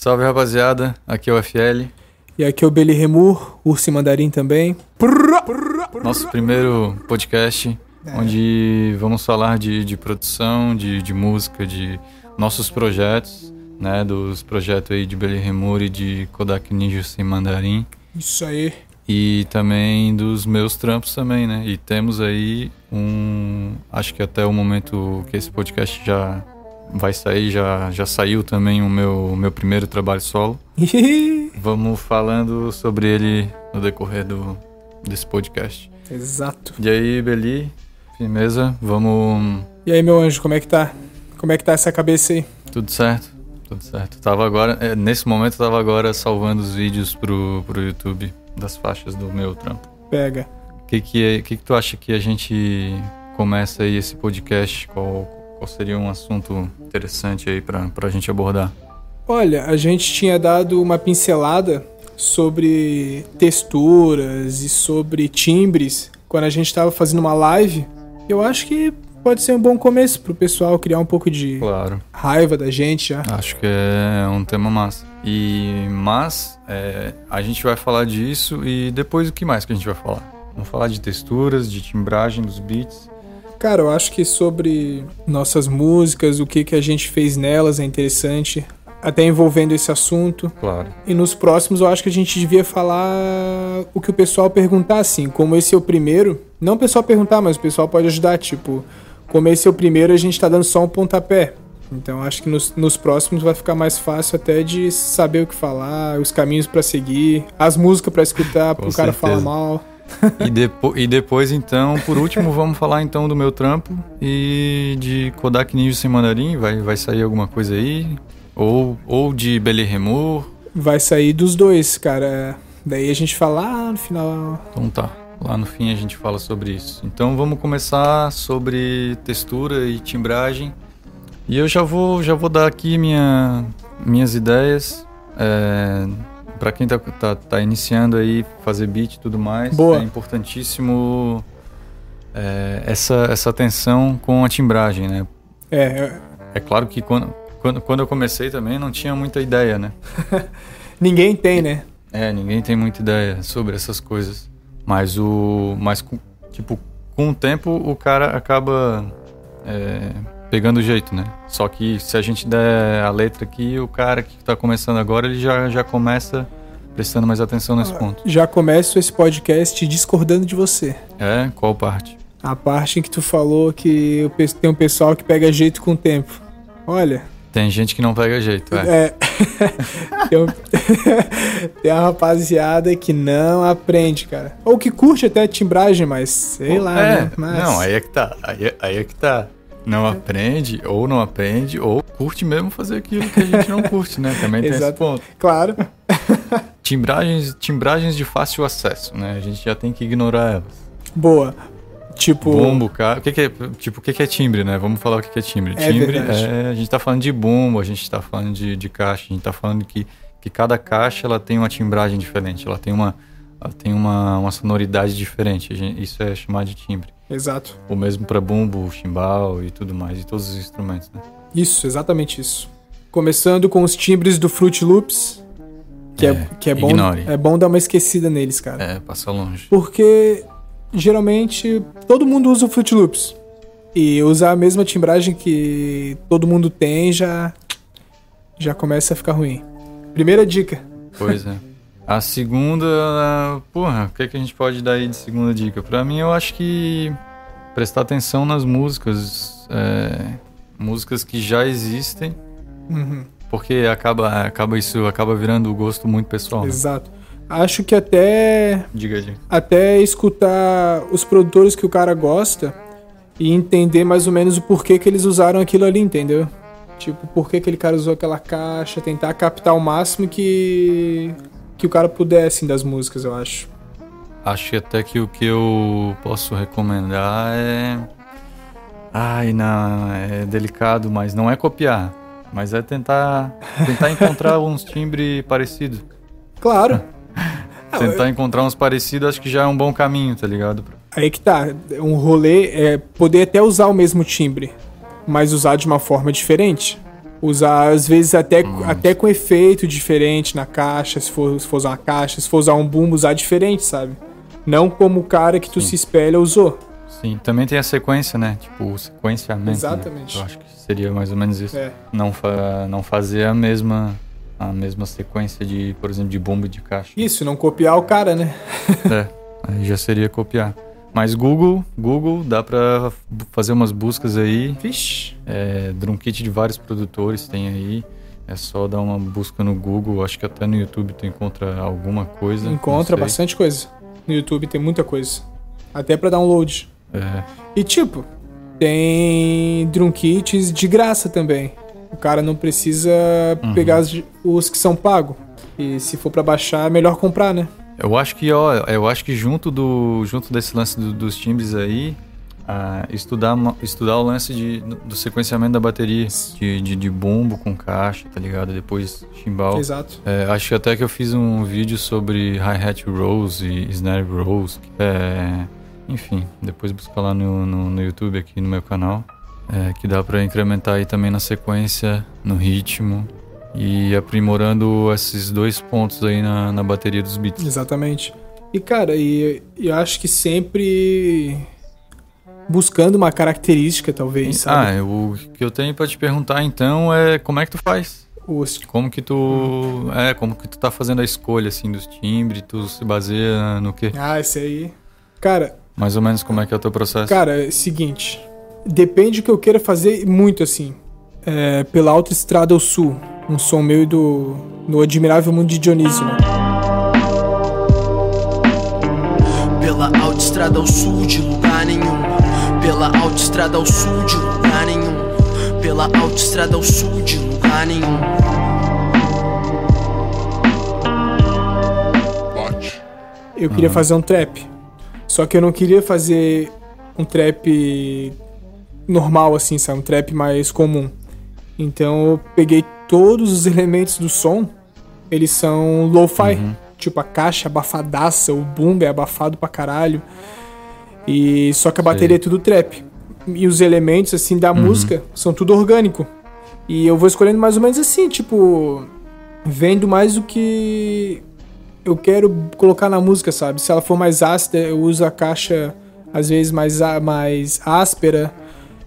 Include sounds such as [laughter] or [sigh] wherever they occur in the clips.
Salve rapaziada, aqui é o FL. E aqui é o Beli Remur, Urso Mandarim também. Nosso primeiro podcast, é. onde vamos falar de, de produção, de, de música, de nossos projetos, né? Dos projetos aí de Beli Remur e de Kodak Ninja sem Mandarim. Isso aí. E também dos meus trampos também, né? E temos aí um. Acho que até o momento que esse podcast já vai sair, já, já saiu também o meu, meu primeiro trabalho solo. [laughs] Vamos falando sobre ele no decorrer do, desse podcast. Exato. E aí, Beli, firmeza, vamos. E aí, meu anjo, como é que tá? Como é que tá essa cabeça aí? Tudo certo, tudo certo. Tava agora, é, nesse momento, eu tava agora salvando os vídeos pro, pro YouTube das faixas do meu trampo. Pega. O que que, que que tu acha que a gente começa aí esse podcast? Qual, qual seria um assunto interessante aí para a gente abordar? Olha, a gente tinha dado uma pincelada sobre texturas e sobre timbres quando a gente estava fazendo uma live. Eu acho que pode ser um bom começo para o pessoal criar um pouco de claro. raiva da gente já. Acho que é um tema massa. E mas é, a gente vai falar disso e depois o que mais que a gente vai falar? Vamos falar de texturas, de timbragem dos beats Cara, eu acho que sobre nossas músicas, o que, que a gente fez nelas é interessante, até envolvendo esse assunto. Claro. E nos próximos eu acho que a gente devia falar o que o pessoal perguntar, assim. Como esse é o primeiro, não o pessoal perguntar, mas o pessoal pode ajudar, tipo, como esse é o primeiro, a gente tá dando só um pontapé. Então acho que nos, nos próximos vai ficar mais fácil até de saber o que falar, os caminhos para seguir, as músicas para escutar, pro cara falar mal. [laughs] e, depo e depois, então, por último, vamos falar então do meu trampo e de Kodak Ninja sem mandarim. Vai, vai sair alguma coisa aí? Ou, ou de Bele Remor? Vai sair dos dois, cara. Daí a gente fala lá no final. Então tá. Lá no fim a gente fala sobre isso. Então vamos começar sobre textura e timbragem. E eu já vou, já vou dar aqui minha, minhas ideias. É, para quem tá, tá, tá, iniciando aí, fazer beat e tudo mais, Boa. é importantíssimo é, essa, essa atenção com a timbragem, né? É, é... claro que quando, quando, quando eu comecei também não tinha muita ideia, né? [laughs] ninguém tem, né? É, ninguém tem muita ideia sobre essas coisas. Mas o. Mas, tipo, com o tempo o cara acaba. É, pegando o jeito, né? Só que se a gente der a letra aqui, o cara que está começando agora, ele já, já começa prestando mais atenção nesse ah, ponto. Já começo esse podcast discordando de você. É? Qual parte? A parte em que tu falou que tem um pessoal que pega jeito com o tempo. Olha. Tem gente que não pega jeito, é. é. [laughs] tem, um... [laughs] tem uma rapaziada que não aprende, cara. Ou que curte até a timbragem, mas sei lá, é. né? Mas... Não, aí é que tá. Aí, aí é que tá. Não aprende, ou não aprende, ou curte mesmo fazer aquilo que a gente não curte, né? Também tem esse ponto. Claro. [laughs] timbragens, timbragens de fácil acesso, né? A gente já tem que ignorar elas. Boa. Tipo. Bumbo, cara. O que, que é, tipo, o que, que é timbre, né? Vamos falar o que, que é timbre. É timbre verdade. é. A gente tá falando de bumbo, a gente tá falando de, de caixa, a gente tá falando que, que cada caixa ela tem uma timbragem diferente, ela tem uma, ela tem uma, uma sonoridade diferente. Gente, isso é chamado de timbre. Exato. O mesmo para bumbo, chimbal e tudo mais, e todos os instrumentos, né? Isso, exatamente isso. Começando com os timbres do Fruit Loops, que é, é que é bom, é bom dar uma esquecida neles, cara. É, passa longe. Porque geralmente todo mundo usa o Fruit Loops. E usar a mesma timbragem que todo mundo tem já já começa a ficar ruim. Primeira dica. Pois é. [laughs] A segunda, porra, o que, é que a gente pode dar aí de segunda dica? Pra mim, eu acho que prestar atenção nas músicas, é, músicas que já existem, uhum. porque acaba, acaba isso acaba virando o gosto muito pessoal. Né? Exato. Acho que até diga, diga. até escutar os produtores que o cara gosta e entender mais ou menos o porquê que eles usaram aquilo ali, entendeu? Tipo, por que aquele cara usou aquela caixa, tentar captar o máximo que que o cara pudesse das músicas, eu acho. Acho que até que o que eu posso recomendar é. Ai, não, é delicado, mas não é copiar. Mas é tentar, tentar encontrar [laughs] uns timbres parecidos. Claro. [laughs] tentar encontrar uns parecidos, acho que já é um bom caminho, tá ligado? Aí que tá. Um rolê é poder até usar o mesmo timbre, mas usar de uma forma diferente. Usar, às vezes, até, até com efeito diferente na caixa, se for, se for usar uma caixa, se for usar um bumbo, usar diferente, sabe? Não como o cara que tu Sim. se espelha usou. Sim, também tem a sequência, né? Tipo, o sequenciamento. né? Exatamente. Eu acho que seria mais ou menos isso. É. Não, fa não fazer a mesma, a mesma sequência de, por exemplo, de bomba e de caixa. Isso, não copiar o cara, né? É, aí já seria copiar. Mas Google, Google, dá pra bu- fazer umas buscas aí. Vixe. É, drum kit de vários produtores tem aí. É só dar uma busca no Google. Acho que até no YouTube tu encontra alguma coisa. Encontra bastante coisa. No YouTube tem muita coisa. Até pra download. É, E tipo, tem drum kits de graça também. O cara não precisa Uhum. pegar os, os que são pagos. E se for pra baixar, é melhor comprar, né? Eu acho que, ó, eu acho que junto do junto desse lance do- dos timbres aí, ah, estudar estudar o lance de, do sequenciamento da bateria, de, de, de bumbo com caixa, tá ligado? Depois chimbal. Exato. É, acho que até que eu fiz um vídeo sobre hi-hat rolls e snare rolls. que É, enfim, depois busca lá no, no, no YouTube aqui no meu canal, é, que dá pra incrementar aí também na sequência, no ritmo e aprimorando esses dois pontos aí na, na bateria dos beats. Exatamente. E cara, e, e eu acho que sempre buscando uma característica, talvez, sabe? Ah, o que eu tenho pra te perguntar então é como é que tu faz? Como que tu. É, como que tu tá fazendo a escolha assim dos timbres? Tu se baseia no quê? Ah, esse aí. Cara, Mais ou menos como é que é o teu processo? Cara, é o seguinte. Depende do que eu queira fazer muito assim. É, pela Autoestrada ao Sul. Um som meu e do. No Admirável Mundo de Dionísio, né? Pela autoestrada ao sul de lugar nenhum. Pela autoestrada ao sul de lugar nenhum. Pela autoestrada ao sul de lugar nenhum. Eu queria fazer um trap. Só que eu não queria fazer um trap normal, assim, sabe? Um trap mais comum. Então eu peguei todos os elementos do som, eles são lo-fi. Tipo, a caixa abafadaça, o boom é abafado pra caralho. E só que a bateria é tudo trap. E os elementos, assim, da música são tudo orgânico. E eu vou escolhendo mais ou menos assim, tipo, vendo mais o que eu quero colocar na música, sabe? Se ela for mais ácida, eu uso a caixa às vezes mais, mais áspera.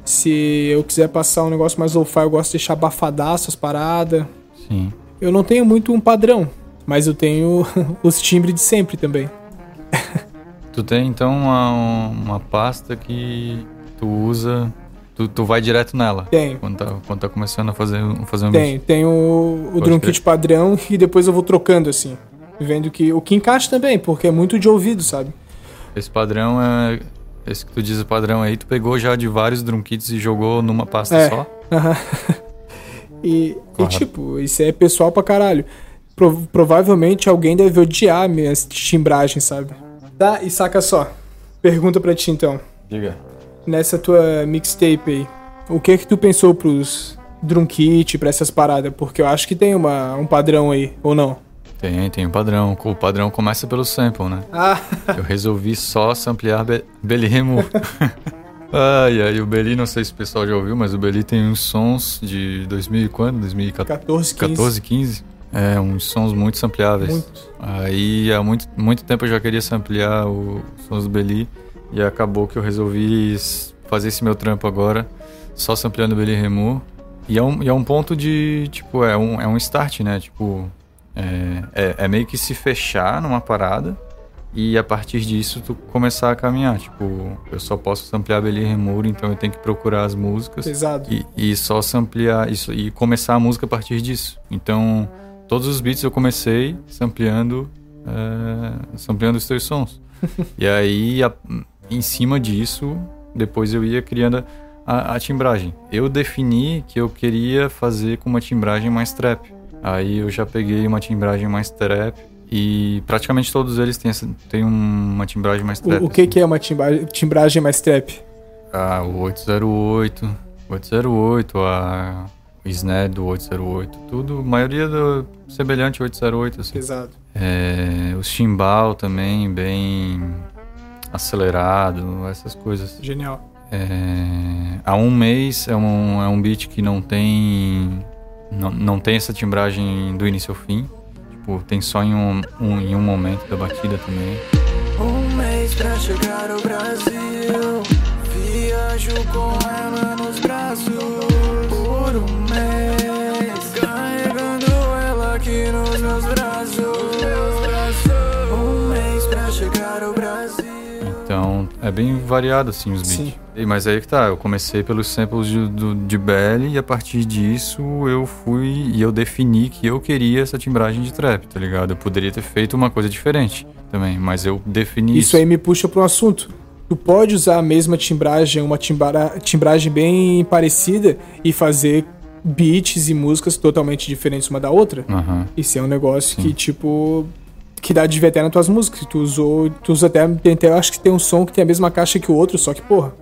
Se eu quiser passar um negócio mais lo-fi, eu gosto de deixar abafadaço as paradas. Sim. Eu não tenho muito um padrão, mas eu tenho [laughs] os timbres de sempre também. Tu tem então uma, uma pasta que tu usa, tu, tu vai direto nela. Tenho. Quando tá, quando tá começando a fazer, fazer um Tem, tem o, o drum kit padrão [laughs] e depois eu vou trocando assim. Vendo que. O que encaixa também, porque é muito de ouvido, sabe? Esse padrão é. Esse que tu diz o padrão aí, tu pegou já de vários drum kits e jogou numa pasta É. só? [laughs] E, e, tipo, isso é pessoal pra caralho. Pro- provavelmente alguém deve odiar minhas timbragens, sabe? Tá, e saca só. Pergunta pra ti então. Diga. Nessa tua mixtape aí, o que que tu pensou pros drum kit, pra essas paradas? Porque eu acho que tem uma, um padrão aí, ou não? Tem, tem o padrão. O padrão começa pelo sample, né? Ah, [laughs] Eu resolvi só samplear Be Belly Remo. [laughs] ai, ai, o Belly, não sei se o pessoal já ouviu, mas o Belly tem uns sons de 2000 e quando? 2014, 14, 15. 14, 15? É, uns sons muito sampleáveis. Muito. Aí há muito, muito tempo eu já queria samplear os sons do Belly e acabou que eu resolvi fazer esse meu trampo agora, só sampleando o Belly Remu. E é um, e é um ponto de, tipo, é um, é um start, né? Tipo, é, é, é meio que se fechar numa parada e a partir disso tu começar a caminhar. Tipo, eu só posso samplear Belly Remu, então eu tenho que procurar as músicas. Pesado. E, e só samplear isso e começar a música a partir disso. Então, todos os beats eu comecei sampleando, é, sampleando os teus sons. [laughs] e aí, a- em cima disso, depois eu ia criando a, a timbragem. Eu defini que eu queria fazer com uma timbragem mais trap. Aí eu já peguei uma timbragem mais trap e praticamente todos eles têm, essa, têm uma timbragem mais trap. O, o que assim. que é uma timba- timbragem mais trap? Ah, o 808, 808, a o snare do 808, tudo, a maioria do semelhante ao 808, assim. Pesado. É, o chimbal também, bem acelerado, essas coisas. Genial. É, há um mês é um, é um beat que não tem Não, não tem essa timbragem do início ao fim. Tipo, tem só em um, um- em um momento da batida também. Um mês pra chegar ao Brasil. Viajo com ela nos braços. Então é bem variado assim os beats. Sim. E- Mas aí que tá, eu comecei pelos samples de, do, de BL e a partir disso eu fui e eu defini que eu queria essa timbragem de trap, tá ligado? Eu poderia ter feito uma coisa diferente também, mas eu defini isso. Isso aí me puxa para um assunto. Tu pode usar a mesma timbragem, uma timbara- timbragem bem parecida e fazer beats e músicas totalmente diferentes uma da outra. Aham. Isso é um negócio que, tipo, que dá de ver até nas tuas músicas. Tu usou, tu usa até, tem até, eu acho que tem um som que tem a mesma caixa que o outro, só que, porra,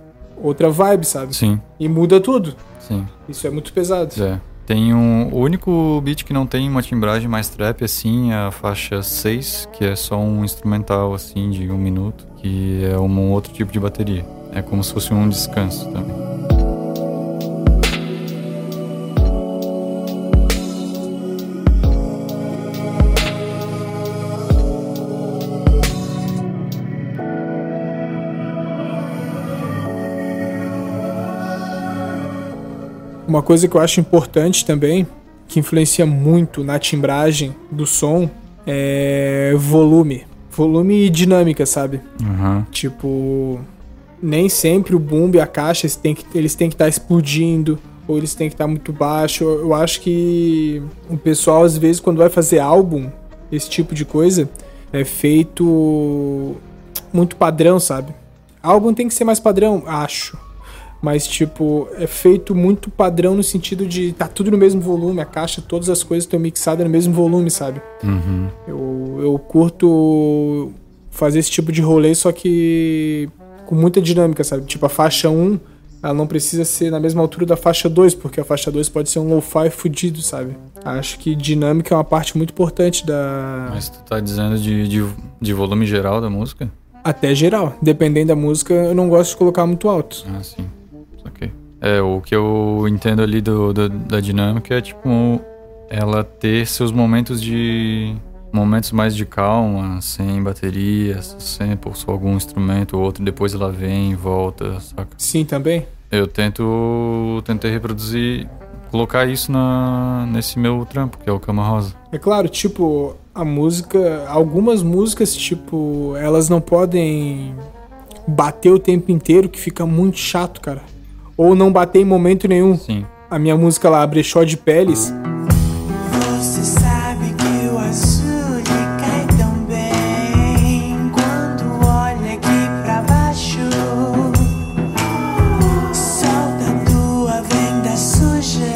outra vibe, sabe? Sim, E muda tudo. sim. Isso é muito pesado. É. Tem um, o único beat que não tem uma timbragem mais trap, assim, é a faixa 6, que é só um instrumental, assim, de um minuto, que é um outro tipo de bateria. É como se fosse um descanso também. Uma coisa que eu acho importante também, que influencia muito na timbragem do som, é volume. Volume e dinâmica, sabe? Aham. Tipo, nem sempre o boom e a caixa eles têm que eles têm que estar explodindo ou eles têm que estar muito baixo. Eu eu acho que o pessoal às vezes quando vai fazer álbum, esse tipo de coisa, é feito muito padrão, sabe? Álbum tem que ser mais padrão, acho. Mas, tipo, é feito muito padrão no sentido de tá tudo no mesmo volume, a caixa, todas as coisas estão mixadas no mesmo volume, sabe? Uhum. Eu, eu curto fazer esse tipo de rolê, só que com muita dinâmica, sabe? Tipo, a faixa 1, ela não precisa ser na mesma altura da faixa 2, porque a faixa 2 pode ser um lo-fi fudido, sabe? Acho que dinâmica é uma parte muito importante da. Mas tu tá dizendo de, de, de volume geral da música? Até geral. Dependendo da música, eu não gosto de colocar muito alto. Ah, sim. É, o que eu entendo ali do, do- da dinâmica é, tipo, ela ter seus momentos de... Momentos mais de calma, sem bateria, sem por só algum instrumento ou outro, depois ela vem e volta, saca? Sim, também. Eu tento... Tentei reproduzir... Colocar isso na, nesse meu trampo, que é o Cama Rosa. É claro, tipo, a música. Algumas músicas, tipo, elas não podem bater o tempo inteiro, que fica muito chato, cara. Ou não bater em momento nenhum. Sim. A minha música lá, Brechó de Peles, Você sabe que o azul lhe cai tão bem quando olha aqui pra baixo. Solta tua venda suja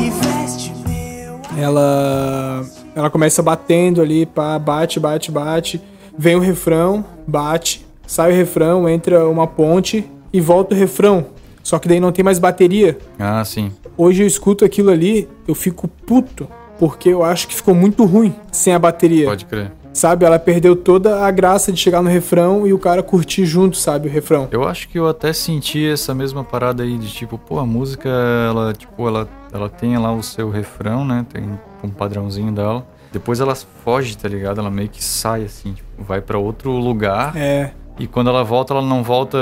e veste meu. ela. Ela começa batendo ali, pá, bate, bate, bate. Vem o refrão, bate. Sai o refrão, entra uma ponte e volta o refrão. Só que daí não tem mais bateria. Ah, sim. Hoje eu escuto aquilo ali, eu fico puto. Porque eu acho que ficou muito ruim sem a bateria. Pode crer. Sabe? Ela perdeu toda a graça de chegar no refrão e o cara curtir junto, sabe? O refrão. Eu acho que eu até senti essa mesma parada aí de tipo, pô, a música, ela, tipo, ela, ela tem lá o seu refrão, né? Tem um padrãozinho dela. Depois ela foge, tá ligado? Ela meio que sai assim, tipo, vai pra outro lugar. É. E quando ela volta, ela não volta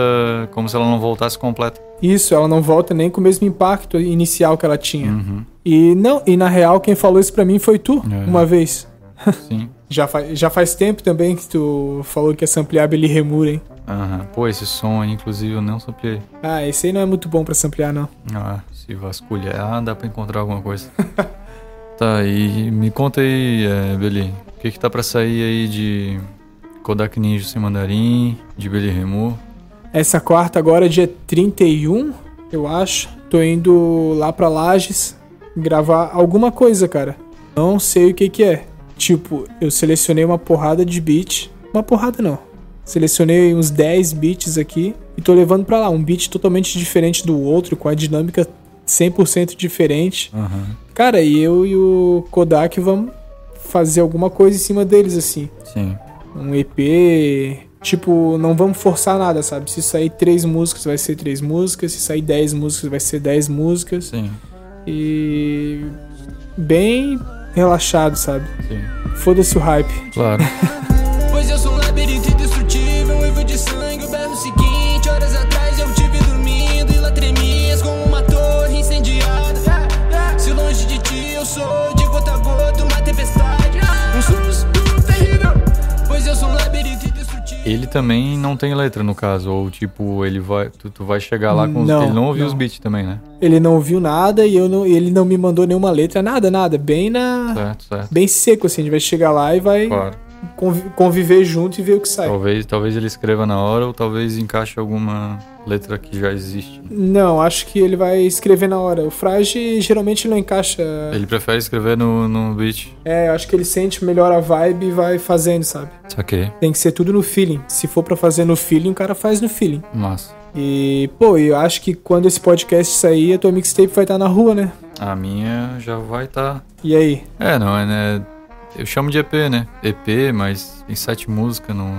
como se ela não voltasse completa. Isso, ela não volta nem com o mesmo impacto inicial que ela tinha. Uhum. E não, e na real quem falou isso pra mim foi tu, É. uma vez. [laughs] Sim. Já, fa já faz tempo também que tu falou que ia samplear Billy Remur, hein? Aham. Pô, esse som aí, inclusive, eu não sapiei. Ah, esse aí não é muito bom pra samplear, não. Ah, se vasculhar, dá pra encontrar alguma coisa. [laughs] tá, e me conta aí, é, Beli, o que que tá pra sair aí de Kodak Ninja sem mandarim, de Beli Remu? Essa quarta agora é dia 31, eu acho. Tô indo lá pra Lages gravar alguma coisa, cara. Não sei o que que é. Tipo, eu selecionei uma porrada de beat. Uma porrada não. Selecionei uns 10 beats aqui e tô levando pra lá. Um beat totalmente diferente do outro, com a dinâmica 100% diferente. Aham, Cara, e eu e o Kodak vamos fazer alguma coisa em cima deles, assim. sim. Um EP. Tipo, não vamos forçar nada, sabe? Se sair três músicas, vai ser três músicas. Se sair dez músicas, vai ser dez músicas. Sim. e bem relaxado, sabe? Sim. Foda-se o hype. Claro. [laughs] também não tem letra, no caso. Ou tipo, ele vai. Tu, tu vai chegar lá com os. Não, Ele não ouviu não. os beats também, né? Ele não viu nada e eu não, ele não me mandou nenhuma letra, nada, nada. Bem na. Certo, certo. Bem seco, assim. A gente vai chegar lá e vai Claro. Convi- conviver junto e ver o que sai. Talvez, talvez ele escreva na hora ou talvez encaixe alguma letra que já existe. Não, acho que ele vai escrever na hora. O Frage geralmente não encaixa. Ele prefere escrever no, no beat. É, eu acho que ele sente melhor a vibe e vai fazendo, sabe? Saquei. Tem que ser tudo no feeling. Se for pra fazer no feeling, o cara faz no feeling. Massa. E, pô, eu acho que quando esse podcast sair, a tua mixtape vai estar na rua, né? A minha já vai estar. E aí? É, não, é, né? Eu chamo de EP, né? EP, mas tem sete músicas, não.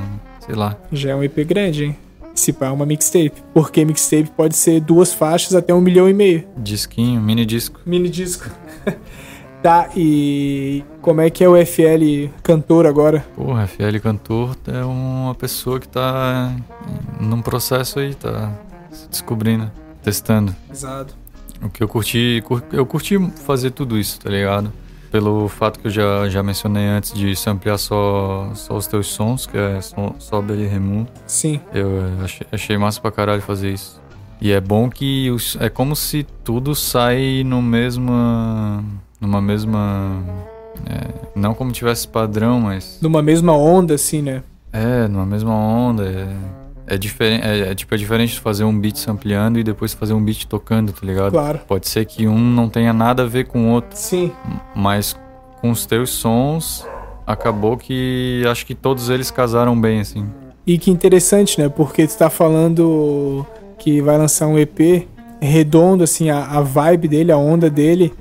Sei lá. Já é um EP grande, hein? Se pá, é uma mixtape. Porque mixtape pode ser duas faixas até um milhão e meio. Disquinho, mini disco. Mini disco. [laughs] tá, e como é que é o FL cantor agora? Porra, FL Cantor é uma pessoa que tá num processo aí, tá se descobrindo, testando. Exato. O que eu curti, cur- eu curti fazer tudo isso, tá ligado? Pelo fato que eu já, já mencionei antes de samplear só, só os teus sons, que é só, só Belly Remu. Sim. Eu eh, achei, achei massa pra caralho fazer isso. E é bom que os- é como se tudo sai no mesma. numa mesma. é, não como tivesse padrão, mas. Numa mesma onda, assim, né? É, numa mesma onda. É, é diferente. É, é, tipo, é diferente de fazer um beat sampleando e depois fazer um beat tocando, tá ligado? Claro. Pode ser que um não tenha nada a ver com o outro, Sim. mas com os teus sons acabou que acho que todos eles casaram bem, assim. E que interessante, né? Porque tu tá falando que vai lançar um EP redondo, assim, a, a vibe dele, a onda dele,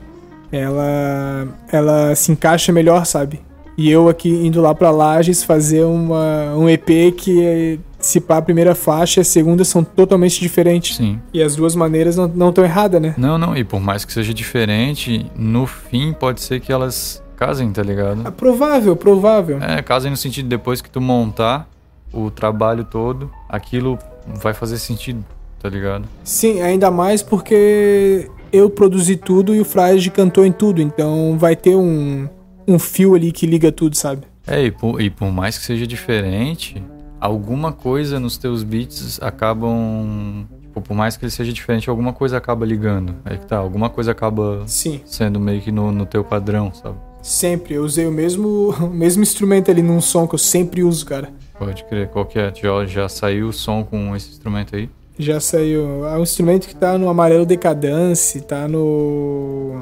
ela, ela se encaixa melhor, sabe? E eu aqui indo lá pra Lages fazer uma, um EP que, se pá, a primeira faixa e a segunda são totalmente diferentes. Sim. E as duas maneiras não, não tão erradas, né? Não, não, e por mais que seja diferente, no fim pode ser que elas casem, tá ligado? É provável, provável. É, casem no sentido depois que tu montar o trabalho todo, aquilo vai fazer sentido, tá ligado? Sim, ainda mais porque eu produzi tudo e o Frage cantou em tudo, então vai ter um, um fio ali que liga tudo, sabe? É, e por, e por mais que seja diferente, alguma coisa nos teus beats acabam. Tipo, por mais que ele seja diferente, alguma coisa acaba ligando. Aí que tá, alguma coisa acaba Sim, sendo meio que no, no teu padrão, sabe? sempre. Eu usei o mesmo, [laughs] o mesmo instrumento ali num som que eu sempre uso, cara. Pode crer, qual que é? Já, já saiu o som com esse instrumento aí? Já saiu. É um instrumento que tá no Amarelo Decadence, tá no.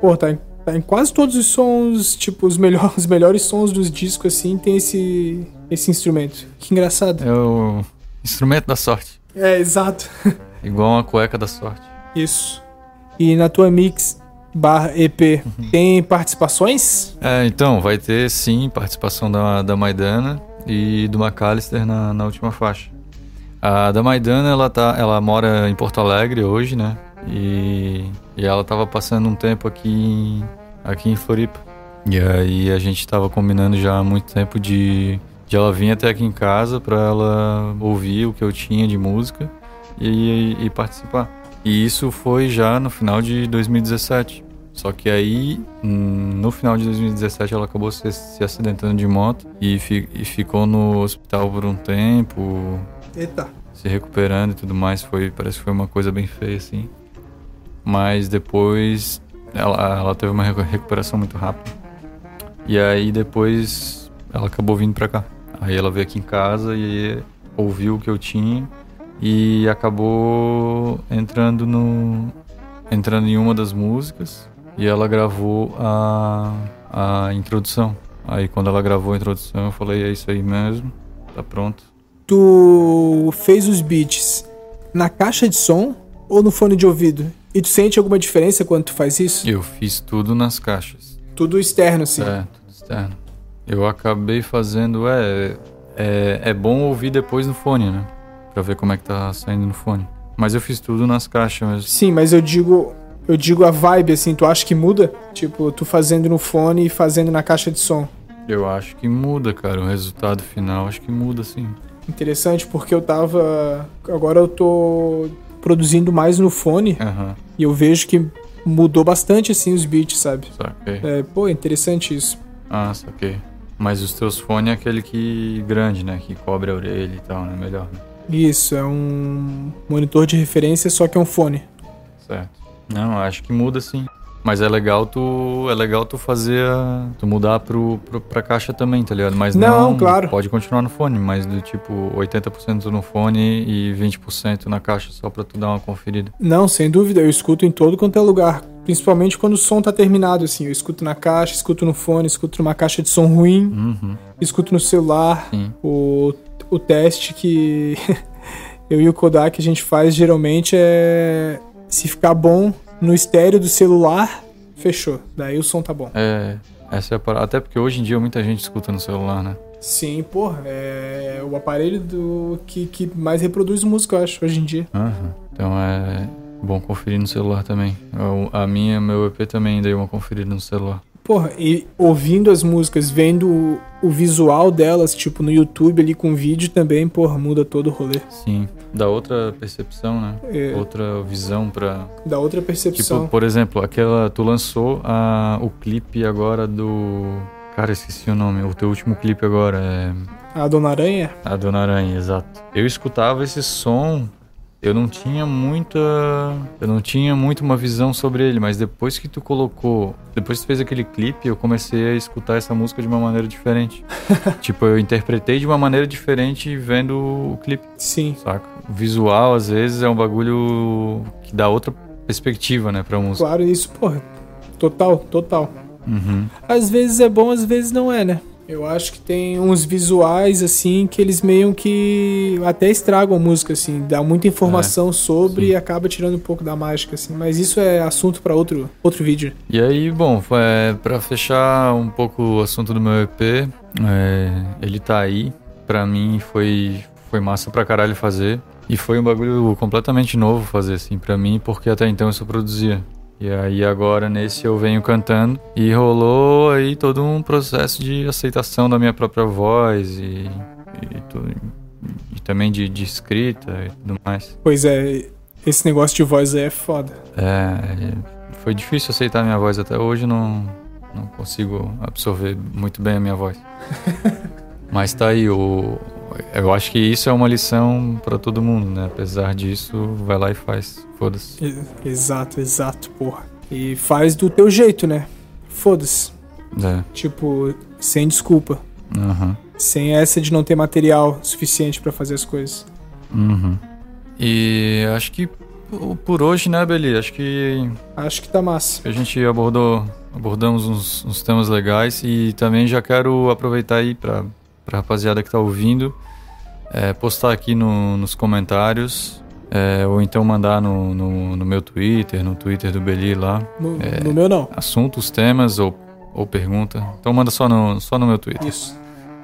Pô, tá em, tá em quase todos os sons, tipo, os, melhor, [laughs] os melhores sons dos discos, assim, tem esse, esse instrumento. Que engraçado. É o instrumento da sorte. É, exato. [laughs] Igual uma cueca da sorte. Isso. E na tua mix barra EP, tem participações? É, então, vai ter sim participação da, da Maidana e do McAllister na, na última faixa. A da Maidana, ela, tá, ela mora em Porto Alegre hoje, né? E, e ela tava passando um tempo aqui em, aqui em Floripa. E aí a gente tava combinando já há muito tempo de, de ela vir até aqui em casa pra ela ouvir o que eu tinha de música e, e participar. E isso foi já no final de 2017. Só que aí, hum, no final de 2017, ela acabou se, se acidentando de moto e, fi- e ficou no hospital por um tempo, Eita. se recuperando e tudo mais. Foi, parece que foi uma coisa bem feia, assim. Mas depois ela, ela teve uma recu- recuperação muito rápida. E aí depois ela acabou vindo pra cá. Aí ela veio aqui em casa e ouviu o que eu tinha e acabou entrando no entrando em uma das músicas e ela gravou a a introdução. Aí quando ela gravou a introdução, eu falei é isso aí mesmo, tá pronto. Tu fez os beats na caixa de som ou no fone de ouvido? E tu sente alguma diferença quando tu faz isso? Eu fiz tudo nas caixas. Tudo externo, assim. É, tudo externo. Eu acabei fazendo, é, é. É bom ouvir depois no fone, né? Pra ver como é que tá saindo no fone. Mas eu fiz tudo nas caixas mesmo. Sim, mas eu digo eu digo a vibe, assim, tu acha que muda? Tipo, tu fazendo no fone e fazendo na caixa de som. Eu acho que muda, cara. O resultado final acho que muda, sim. Interessante, porque eu tava. Agora eu tô produzindo mais no fone Aham, e eu vejo que mudou bastante, assim, os beats, sabe? saquei. É, pô, interessante isso. Ah, saquei. Mas os teus fones é aquele que grande, né? Que cobre a orelha e tal, né? Melhor, né? Isso, é um monitor de referência, só que é um fone. Certo. Não, acho que muda sim. Mas é legal tu. É legal tu fazer a. Tu mudar pro, pro, pra caixa também, tá ligado? Mas Não, não. claro. Pode continuar no fone, mas do tipo 80% no fone e 20% na caixa, só pra tu dar uma conferida. Não, sem dúvida, eu escuto em todo quanto é lugar. Principalmente quando o som tá terminado, assim. Eu escuto na caixa, escuto no fone, escuto numa caixa de som ruim, Uhum, escuto no celular. sim. O, o teste que [laughs] eu e o Kodak a gente faz geralmente é se ficar bom no estéreo do celular, fechou. Daí o som tá bom. É. Essa é a parada. Até porque hoje em dia muita gente escuta no celular, né? Sim, porra, é o aparelho do que, que mais reproduz música, eu acho, hoje em dia. Aham. Então é bom conferir no celular também. A minha, meu EP também dei uma conferida no celular. Porra, e ouvindo as músicas, vendo o, o visual delas, tipo, no YouTube ali com vídeo também, porra, muda todo o rolê. Sim. Dá outra percepção, né? É, Outra visão pra. dá outra percepção. Tipo, por exemplo, aquela. Tu lançou a, o clipe agora do. Cara, esqueci o nome. O teu último clipe agora é. A Dona Aranha, A Dona Aranha, exato. Eu escutava esse som, eu não tinha muita. Eu não tinha muito uma visão sobre ele, mas depois que tu colocou. Depois que tu fez aquele clipe, eu comecei a escutar essa música de uma maneira diferente. [laughs] tipo, eu interpretei de uma maneira diferente vendo o clipe, sim. saca? O visual, às vezes, é um bagulho que dá outra perspectiva, né, pra música. Claro, isso, porra. Total, total. Uhum. Às vezes é bom, às vezes não é, né? Eu acho que tem uns visuais, assim, que eles meio que até estragam a música, assim. Dá muita informação sobre sim. e acaba tirando um pouco da mágica, assim. Mas isso é assunto pra outro, outro vídeo. E aí, bom, é, para fechar um pouco o assunto do meu EP, é, ele tá aí. Pra mim foi, foi massa pra caralho fazer. E foi um bagulho completamente novo fazer, assim, pra mim, porque até então eu só produzia. E aí agora nesse eu venho cantando e rolou aí todo um processo de aceitação da minha própria voz e, e, tu- e também de, de escrita e tudo mais. Pois é, esse negócio de voz aí é foda. É, foi difícil aceitar a minha voz até hoje, não, não consigo absorver muito bem a minha voz. [laughs] Mas tá aí, o, eu acho que isso é uma lição pra todo mundo, né? Apesar disso, vai lá e faz, foda-se. Exato, exato, porra. E faz do teu jeito, né? Foda-se. É, Tipo, sem desculpa. aham, Sem essa de não ter material suficiente pra fazer as coisas. uhum. E acho que po- por hoje, né, Beli? Acho que Acho que tá massa. a gente abordou, abordamos uns, uns temas legais e também já quero aproveitar aí pra, pra rapaziada que tá ouvindo, é, postar aqui no- nos comentários, é, ou então mandar no, no, no meu Twitter, no Twitter do Beli lá, No, É. no meu não. assuntos, temas ou, ou pergunta. Então manda só no, só no meu Twitter. Isso.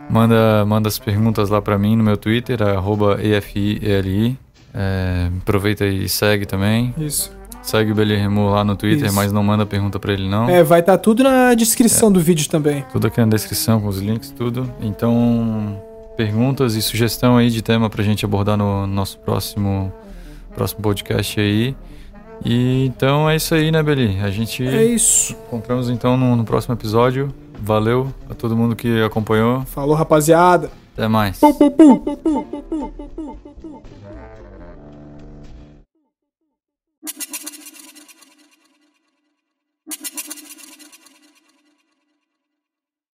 Manda, manda as perguntas lá pra mim no meu Twitter, arroba EFIELI. É, aproveita e segue também. Isso. Segue o Beli Remu lá no Twitter, Isso. mas não manda pergunta pra ele não. É, vai estar tudo na descrição É. do vídeo também. Tudo aqui na descrição com os links, tudo. Então, perguntas e sugestão aí de tema pra gente abordar no nosso próximo, próximo podcast aí. E então é isso aí, né, Beli? A gente É isso. encontramos então no, no próximo episódio. Valeu a todo mundo que acompanhou. Falou, rapaziada. Até mais. Pu, pu, pu, pu, pu.